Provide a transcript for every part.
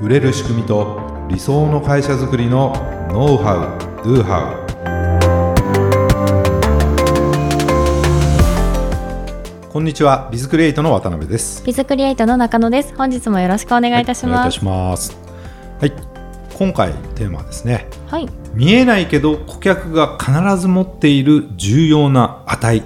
売れる仕組みと理想の会社づくりのノウハウ・ドゥハウこんにちはビズクリエイトの渡辺ですビズクリエイトの中野です。本日もよろしくお願いいたします。はいお願いいたしますはい今回テーマはですねはい。見えないけど顧客が必ず持っている重要な値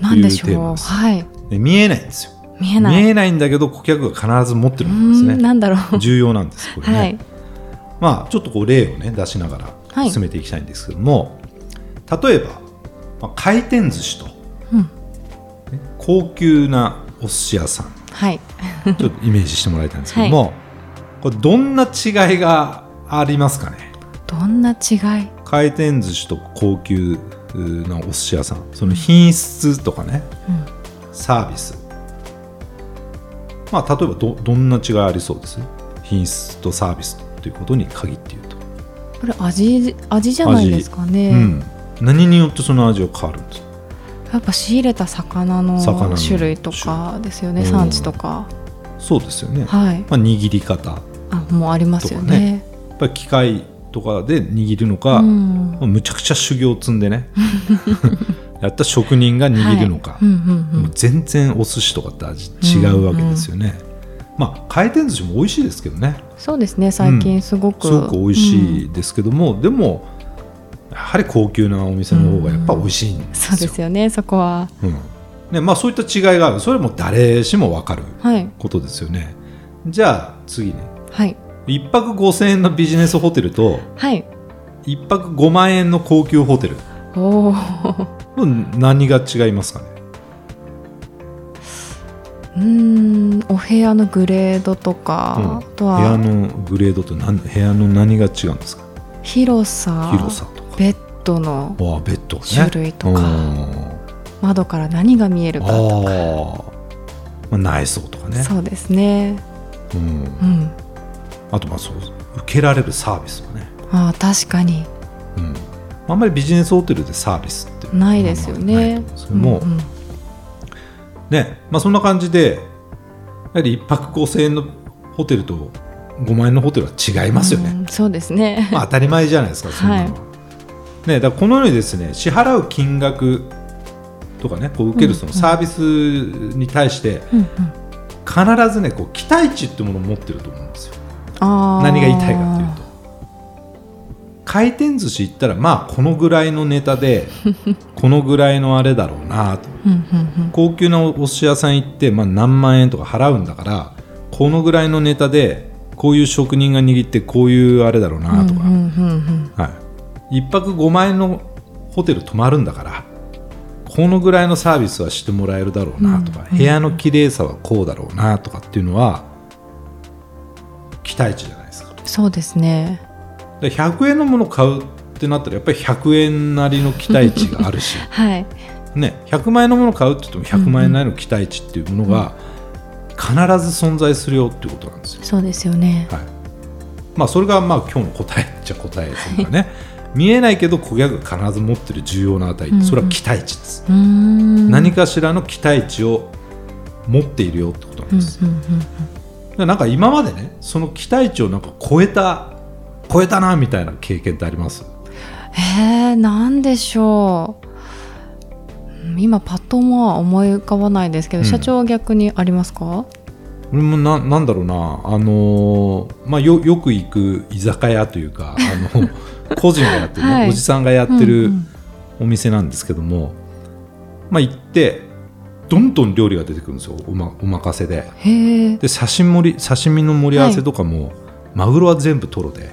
なんでしょう。というテーマですはい。で見えないんですよ見えない。見えないんだけど顧客が必ず持ってるものですねんなんだろう。重要なんですこれね、はい。まあちょっとこう例をね出しながはいら進めていきたいんですけども、例えば、まあ回転寿司と、うんね高級なお寿司屋さんはい。ちょっとイメージしてもらいたいんですけども、これどんな違いがありますかね？どんな違い？回転寿司と高級なお寿司屋さんその品質とかねうん。サービスまあ例えばどどんな違いありそうです？品質とサービスということに限って言うと、これ味味じゃないですかね。うん、何によってその味は変わるんですか？やっぱ仕入れた魚の種類とかですよね。うん産地とか。そうですよね、はい。まあ、握り方やあ、もうありますよねね。っぱり機械とかで握るのか、うん。まあむちゃくちゃ修行を積んでね やった職人が握るのか、はいうんうんう。もうん全然お寿司とかって味違うわけですよね、まあ回転寿司も美味しいですけどねそうですね。最近すごく。すごく美味しうんいですけども、でもやはり高級なお店の方がやっぱ美味しいんですよ、そうですよね。そこは。うんねまあ、そういった違いがあるそれはもう誰しも分かるはい。ことですよねじゃあ次ねはい。一泊5000円のビジネスホテルとはい。一泊5万円の高級ホテルおお。何が違いますかね？うーんお部屋のグレードとか、うん。あと部屋はのグレードと何？部屋の何が違うんですか？広さ広さとか。ベッドのああベッドね。種類とかうん。窓から何が見えるかとか、まあ、内装とかね。そうですね。うん。うん。あとまあそう受けられるサービスもね、ああ確かにうん、あんまりビジネスホテルでサービスないですよね。まあまあない。と思うんですけども、うんうん。ねまあ、そんな感じでやはり1泊5000円のホテルと5万円のホテルは違いますよね、うんそうですね、まあ、当たり前じゃないですか そんなの。は、ね、だからこのようにですね支払う金額とかねこう受けるそのサービスに対してうんうん。必ずねこう期待値ってものを持ってると思うんですよ。何が言いたいか回転寿司行ったらまあこのぐらいのネタで このぐらいのあれだろうなと。高級なお寿司屋さん行って、まあ、何万円とか払うんだからこのぐらいのネタでこういう職人が握ってこういうあれだろううんなとか、はい、1泊5万円のホテル泊まるんだからこのぐらいのサービスはしてもらえるだろうなとか、うん。部屋の綺麗さはこうだろうなとかっていうのは期待値じゃないですか。そうですねで100円のものを買うってなったらやっぱり100円なりの期待値があるし、はい。ね、100万円のものを買うって言っても100万円なりの期待値っていうものが必ず存在するよっていうことなんですよ。そうですよね。はい。まあ、それがまあ今日の答えっちゃ答えというかね。見えないけど顧客が必ず持ってる重要な値それは期待値です、何かしらの期待値を持っているよってことなんうんうんです、でなんか今までねその期待値をなんか超えた超えたなみたいな経験ってあります？えなんでしょう。うん今パッともは思い浮かばないですけど、うん。社長は逆にありますか？俺もななんだろうな、あのーまあ、よよく行く居酒屋というか あの個人がやってる、ねはい。おじさんがやってるうんお店なんですけども、まあ、行ってどんどん料理が出てくるんですよお,、ま、お任せで。で刺身盛り刺身の盛り合わせとかも、マグロは全部トロで。へ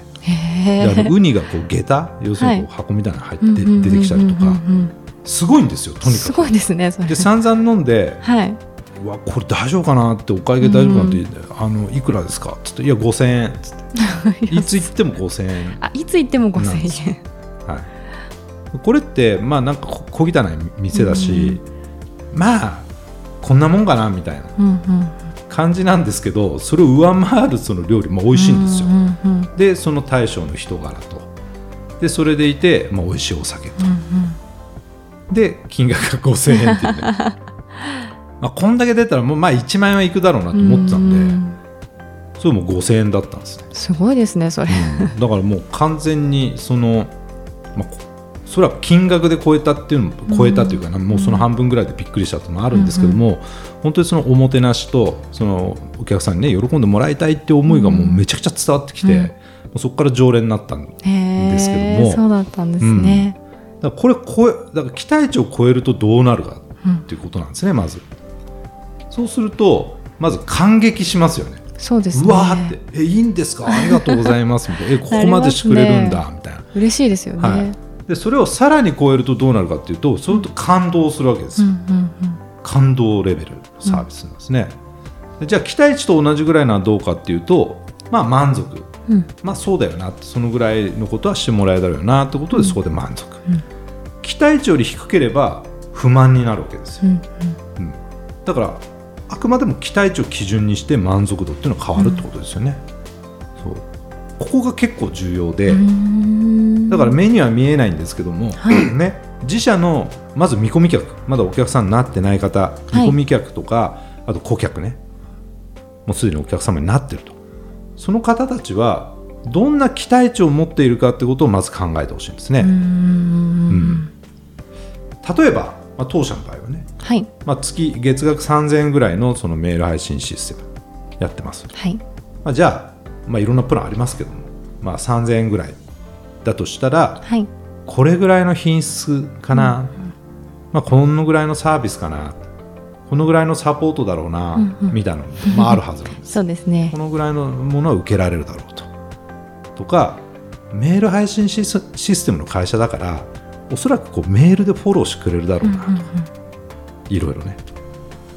であのえウニがこう下駄要するにこう箱みたいなの入って、うんうんうんうん出てきたりとか。うんうんすごいんですよとにかく。すごいですねで散々飲んではい、「うわこれ大丈夫かな?」って「お会計大丈夫かな?」って「あのいくらですか?」っつって「いや5000円」っつっていつ行っても5000円。あいつ行ってもなんです5000円はい、これってまあなんかこ小汚い店だし、まあこんなもんかなみたいな。うんうん感じなんですけどそれを上回るその料理も美味しいんですよ、うんうんうんでその大将の人柄と。でそれでいて、まあ、美味しいお酒と、うんで金額が5000円っていうね。まあこんだけ出たらもうまあ1万円はいくだろうなと思ってたんで、それも5000円だったんですね、すごいですねそれ、だからもう完全にその、まあ、こそれは金額で超えたっていうのも超えたというかな、もうその半分ぐらいでびっくりしたっていうのもあるんですけども、本当にそのおもてなしとそのお客さんにね喜んでもらいたいっていう思いがもうめちゃくちゃ伝わってきて、そこから常連になったんですけどえもそうだったんですね、らこれ超えだから期待値を超えるとどうなるかうんっていうことなんですねまず。そうするとまず感激しますよね。そうですね。うわーって「えいいんですか？ありがとうございます」みたいな「えここまでしてくれるんだ」みたいな。嬉しいですよね、はい、でそれをさらに超えるとどうなるかっていうとそれと感動するわけですよ、うんうん感動レベルのサービスなんですね、でじゃあ期待値と同じぐらいなのはどうかっていうとまあ満足。うん。うんまあそうだよなそのぐらいのことはしてもらえるだろうなってことでそこで満足、うん。期待値より低ければ不満になるわけですよ、うんだからあくまでも期待値を基準にして満足度っていうのは変わるってことですよね、そうここが結構重要で、うん。だから目には見えないんですけども、はい。ね、自社のまず見込み客まだお客さんになってない方見込み客とか、あと顧客ねもうすでにお客様になってると。その方たちはどんな期待値を持っているかってことをまず考えてほしいんですね、うん。例えば、まあ、当社の場合はね、はい。まあ、月月額3000円ぐらいのそのメール配信システムやってます、はい。まあ、じゃあ、まあ、いろんなプランありますけども、まあ、3000円ぐらい。だとしたらはい。これぐらいの品質かな、まあ、このぐらいのサービスかな。このぐらいのサポートだろうな、うんうん。みたいなのも、まあ、あるはずなんです。そうですね。このぐらいのものは受けられるだろうと。とかメール配信シスシステムの会社だからおそらくこうメールでフォローしてくれるだろうな、うんうんうん。いろいろね。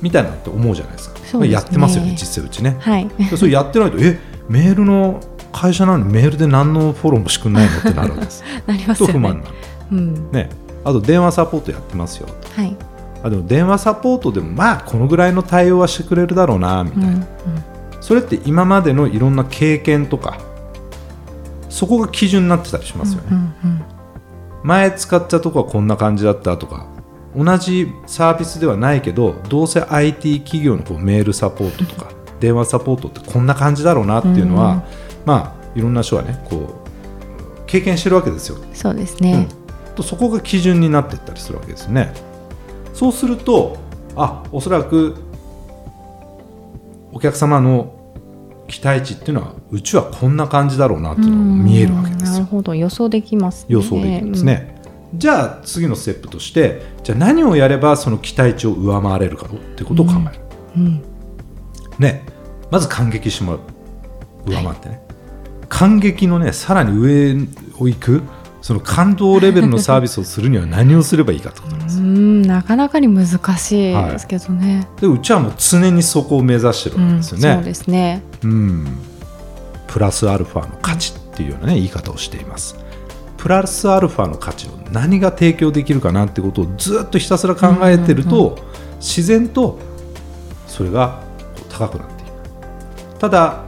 みたいなのって思うじゃないですか。そうですね。やってますよね実際うちね。はい。でそれやってないとえメールの会社なのにメールで何のフォローもしてくんないのってなるわけです。なりますよね。と不満になるうん。ね、あと電話サポートやってますよ。はいあでも電話サポートでもまあこのぐらいの対応はしてくれるだろうなみたいな、うんうん。それって今までのいろんな経験とかそこが基準になってたりしますよね、うんうん前使ったとこはこんな感じだったとか同じサービスではないけどどうせ IT 企業のこうメールサポートとか電話サポートってこんな感じだろうなっていうのは、うんまあいろんな人はねこう経験してるわけですよ。そうですね、とそこが基準になっていったりするわけですね。そうするとあおそらくお客様の期待値っていうのはうちはこんな感じだろうなっていうのが見えるわけですよ。なるほど。予想できますね。予想できるんですね。じゃあ次のステップとしてじゃあ何をやればその期待値を上回れるかっていうことを考える。うん、うんねまず感激してもらう上回ってね、感激のねさらに上を行くその感動レベルのサービスをするには何をすればいいかってことなんです。うんなかなかに難しいですけどね、でうちはもう常にそこを目指してるわけうんですよね。そうですね。うん。プラスアルファの価値っていうような、ね、言い方をしています。プラスアルファの価値を何が提供できるかなってことをずっとひたすら考えてると、自然とそれが高くなっていく。ただ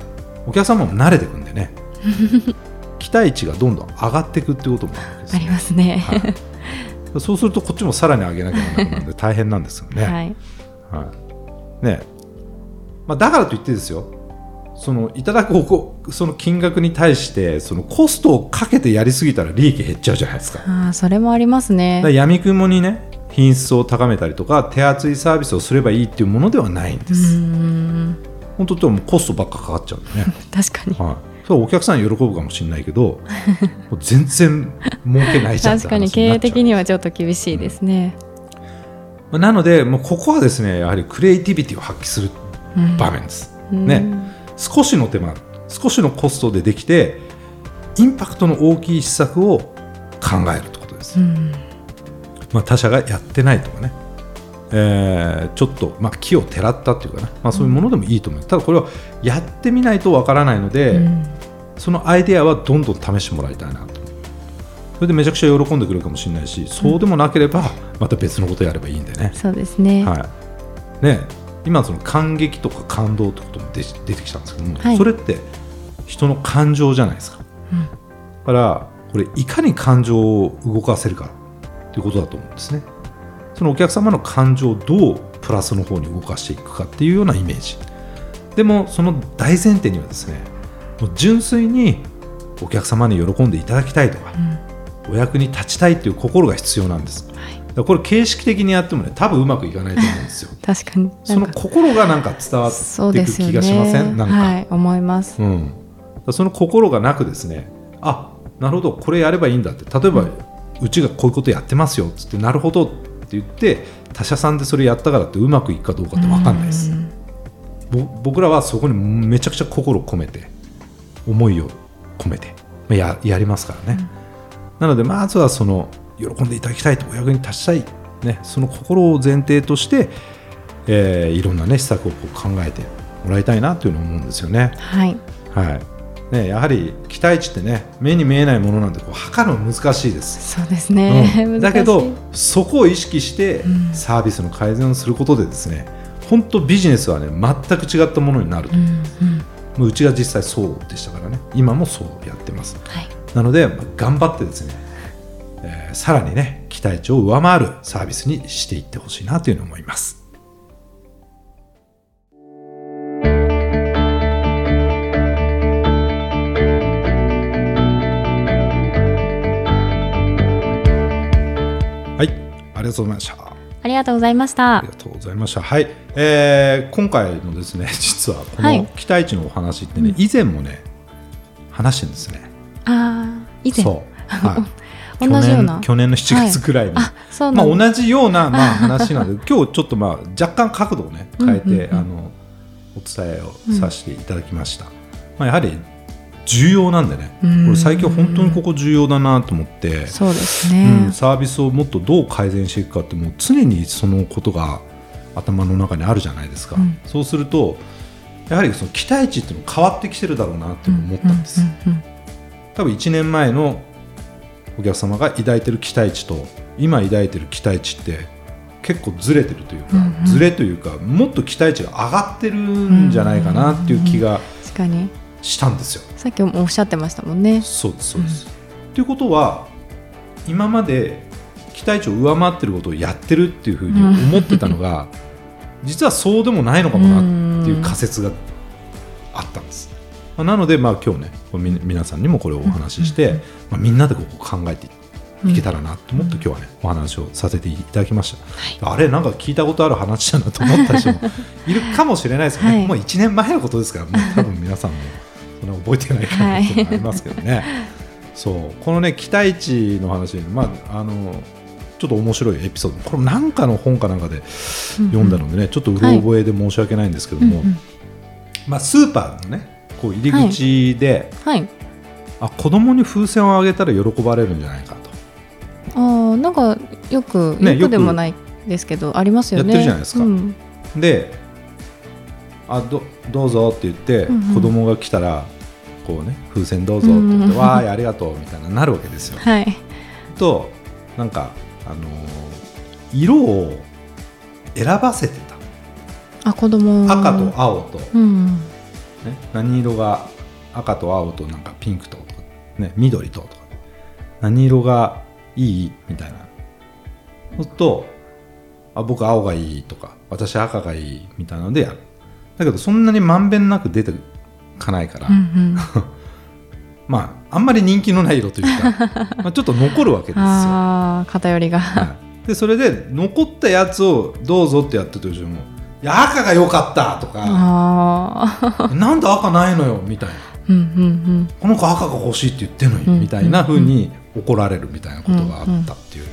お客様も慣れていくんでね。期待値がどんどん上がっていくってこともあるわけですよ。ありますね。はい。そうするとこっちもさらに上げなきゃならなくなるので 大変なんですよね。はい。はい。ね。まあ、だからといってですよ。そのいただくおこその金額に対してそのコストをかけてやりすぎたら利益減っちゃうじゃないですか。あーそれもありますね。ら闇雲にね品質を高めたりとか手厚いサービスをすればいいっていうものではないんでうす。ん。本当ってもうコストばっかかかっちゃうんでね。確かに。はい、それはお客さん喜ぶかもしれないけどもう全然儲けないじゃん確かに経営的にはちょっと厳しいですね、まあなのでもうここはですねやはりクリエイティビティを発揮するうん場面です。うん。ね。少しの手間少しのコストでできてインパクトの大きい施策を考えるってことです、うんまあ、他社がやってないとかね、えーちょっと、まあ、木をてらったっていうかな、まあ、そういうものでもいいと思う、ただこれはやってみないとわからないので、うん。そのアイデアはどんどん試してもらいたいなと。それでめちゃくちゃ喜んでくれるかもしれないしそうでもなければまた別のことやればいいんでね、そうですね、はい、ね今その感激とか感動ってことも出出てきたんですけども、はい。それって人の感情じゃないですか。うん。だからこれいかに感情を動かせるかということだと思うんですね。そのお客様の感情をどうプラスの方に動かしていくかっていうようなイメージ。でもその大前提にはですねもう純粋にお客様に喜んでいただきたいとか、お役に立ちたいという心が必要なんです。はい。これ形式的にやってもね多分うまくいかないと思うんですよ。確かに。その心がなんか伝わっていく気がしません、なんか、はい思います。うん、その心がなくですねあなるほどこれやればいいんだって。例えば、うちがこういうことやってますよっつってなるほどって言って他社さんでそれやったからってうまくいくかどうかって分かんないです。僕らはそこにめちゃくちゃ心を込めて思いを込めてまあややりますからね、なのでまずはその喜んでいただきたいとお役に立ちたい、ね、その心を前提として、えーいろんな、ね、施策をこう考えてもらいたいなというのを思うんですよね。はい。はいね、やはり期待値ってね目に見えないものなんでこう測るの難しいです、そうですね、うん。だけどそこを意識してうん。サービスの改善をすることでですね本当ビジネスはね全く違ったものになると、うんうん。もううちが実際そうでしたからね。今もそうやってます。はい。なので、まあ頑張ってですね、えーさらにね期待値を上回るサービスにしていってほしいなというふうに思いますりがとうございました。ありがとうございました。ありがとうございました。はい、えー今回のですね、実はこはい。の期待値のお話ってね、うん。以前もね、話してるんですね。ああ以前。そう。はい。同じような。去年の7月くらいに、あそうまあ同じようなまあ話なんで、今日ちょっとまあ若干角度をね変えて、うんうんうん。あのお伝えをさせていただきました。まあやはり重要なんでね、うん。これ最近本当にここ重要だなと思って。そうですうねん、、サービスをもっとどう改善していくかってもう常にそのことが頭の中にあるじゃないですか、うん。そうするとやはりその期待値っていうの変わってきてるだろうなって思ったんです、うんうんうん多分1年前のお客様が抱いてる期待値と今抱いてる期待値って結構ずれてるというか、うんうん。ずれというかもっと期待値が上がってるんじゃないかなっていう気が確かにしたんですよ、さっきもおっしゃってましたもんねそうですそうです。ということは今まで期待値を上回ってることをやってるっていうふうに思ってたのが 実はそうでもないのかもなっていう仮説があったんです。まあなのでまあ今日ね皆さんにもこれをお話しして、まあ、みんなでここ考えていけたらなと思って今日はねお話をさせていただきました。あれなんか聞いたことある話だなと思った人もいるかもしれないですよね。はいもう1年前のことですからもう多分皆さんもそんな覚えてないかなっていうのがありますけどね。そう。このね期待値の話、まあ、あのちょっと面白いエピソード。これなんかの本かなんかで読んだのでね、ちょっとうろ覚えで申し訳ないんですけども、うんうん。まあ、スーパーのねこう入り口で、はい。あ子供に風船をあげたら喜ばれるんじゃないかと。ああなんかよく、ねよくでもないですけどありますよね。やってるじゃないですか。うん。であどどうぞって言って、うんうん。子供が来たらこうね風船どうぞって言って、うんうんわーいありがとうみたいななるわけですよ。はい。となんか、あのー色を選ばせてた。あ子供。赤と青と、ね、うん。何色が赤と青となんかピンクととか、ね、緑ととか。何色がいい？みたいな。そうするとあ僕青がいいとか私赤がいいみたいなのでやるだけどそんなにまんべんなく出てかないから、うんうん。まああんまり人気のない色というか まあちょっと残るわけですよ。ああ偏りが。はい、でそれで残ったやつをどうぞってやってるとしても「いや赤が良かった」とかああ「なんで赤ないのよ」みたいな。うんうん「この子赤が欲しいって言ってんのに」うんみたいな風に怒られるみたいなことがあったっていう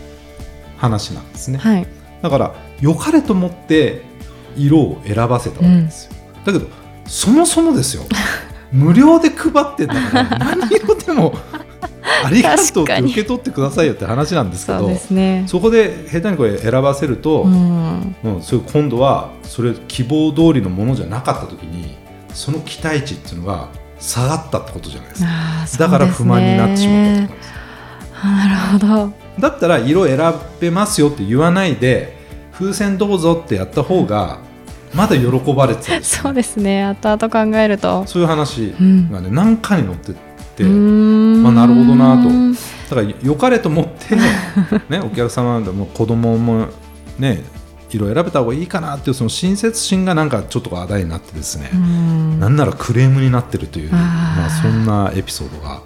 話なんですね、うん。はい。だから良かれと思って色を選ばせたわけですよ、だけどそもそもですよ。無料で配ってんだから何色でも ありがとうって受け取ってくださいよって話なんですけどそね。そこで下手にこれ選ばせると、うん。うん、それ今度はそれ希望通りのものじゃなかった時にその期待値っていうのが下がったってことじゃないですか。ね。だから不満になってしまったってことですあなるほど。だったら色選べますよって言わないで風船どうぞってやった方がまだ喜ばれてたんですよ そうですね。後々考えると。そういう話うん。がね何かに載ってって、まあなるほどなと。だから良かれと思って、ね、お客様でも子供もね色選べた方がいいかなっていうその親切心がなんかちょっと話題になってですね、うん。なんならクレームになってるというまあ、そんなエピソードが、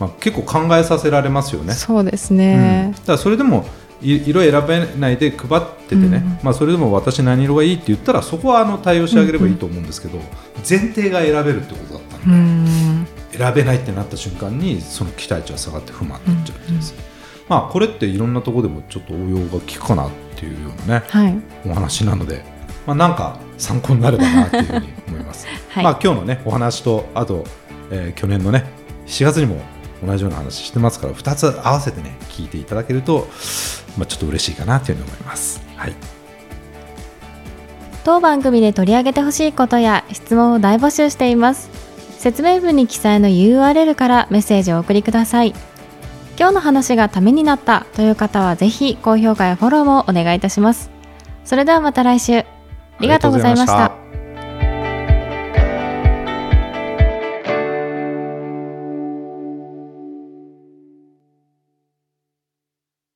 まあ、結構考えさせられますよね。そうですうん、ねだ。からそれでもい色選べないで配っててね、うんまあ、それでも私何色がいいって言ったらそこはあの対応してあげればいいと思うんですけど、前提が選べるってことだったんで、うん。選べないってなった瞬間にその期待値は下がって不満になっちゃうっていうですね、まあこれっていろんなところでもちょっと応用が効くかなっていうようなねはい。お話なので、まあ、なんか参考になればなっていうふうに思います。はい。まあ今日のねお話とあと、えー去年のね4月にも同じような話してますから2つ合わせてね聞いていただけると、まあ、ちょっと嬉しいかなというふうに思います。はい、当番組で取り上げてほしいことや質問を大募集しています。説明文に記載の URL からメッセージをお送りください。今日の話がためになったという方はぜひ高評価やフォローもお願いいたします。それではまた来週。ありがとうございましたありがとうございました。